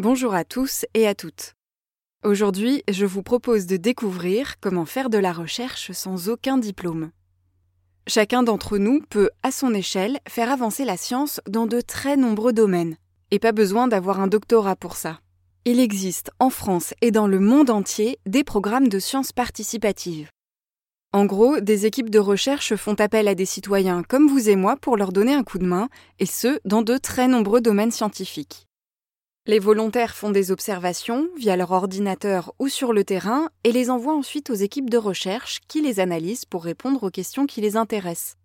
Bonjour à tous et à toutes. Aujourd'hui, je vous propose de découvrir comment faire de la recherche sans aucun diplôme. Chacun d'entre nous peut, à son échelle, faire avancer la science dans de très nombreux domaines, et pas besoin d'avoir un doctorat pour ça. Il existe en France et dans le monde entier des programmes de sciences participatives. En gros, des équipes de recherche font appel à des citoyens comme vous et moi pour leur donner un coup de main, et ce, dans de très nombreux domaines scientifiques. Les volontaires font des observations via leur ordinateur ou sur le terrain et les envoient ensuite aux équipes de recherche qui les analysent pour répondre aux questions qui les intéressent.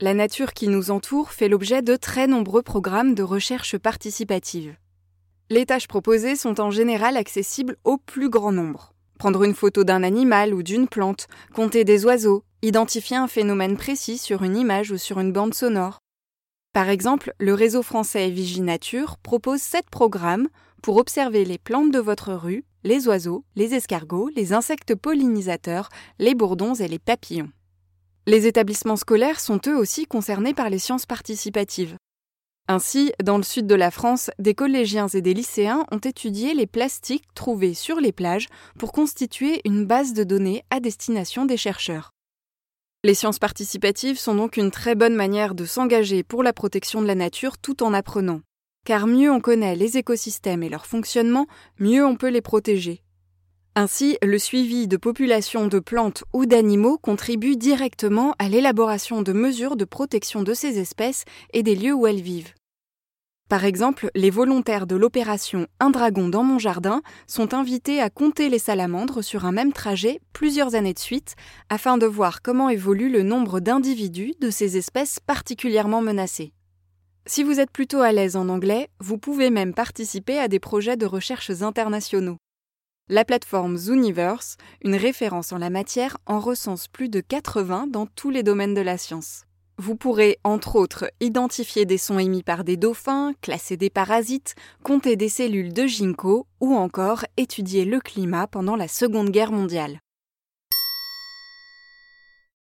La nature qui nous entoure fait l'objet de très nombreux programmes de recherche participative. Les tâches proposées sont en général accessibles au plus grand nombre. Prendre une photo d'un animal ou d'une plante, compter des oiseaux, identifier un phénomène précis sur une image ou sur une bande sonore, par exemple, le réseau français Viginature propose sept programmes pour observer les plantes de votre rue, les oiseaux, les escargots, les insectes pollinisateurs, les bourdons et les papillons. Les établissements scolaires sont eux aussi concernés par les sciences participatives. Ainsi, dans le sud de la France, des collégiens et des lycéens ont étudié les plastiques trouvés sur les plages pour constituer une base de données à destination des chercheurs. Les sciences participatives sont donc une très bonne manière de s'engager pour la protection de la nature tout en apprenant. Car mieux on connaît les écosystèmes et leur fonctionnement, mieux on peut les protéger. Ainsi, le suivi de populations de plantes ou d'animaux contribue directement à l'élaboration de mesures de protection de ces espèces et des lieux où elles vivent. Par exemple, les volontaires de l'opération Un dragon dans mon jardin sont invités à compter les salamandres sur un même trajet plusieurs années de suite afin de voir comment évolue le nombre d'individus de ces espèces particulièrement menacées. Si vous êtes plutôt à l'aise en anglais, vous pouvez même participer à des projets de recherches internationaux. La plateforme Zooniverse, une référence en la matière, en recense plus de 80 dans tous les domaines de la science. Vous pourrez, entre autres, identifier des sons émis par des dauphins, classer des parasites, compter des cellules de ginkgo ou encore étudier le climat pendant la Seconde Guerre mondiale.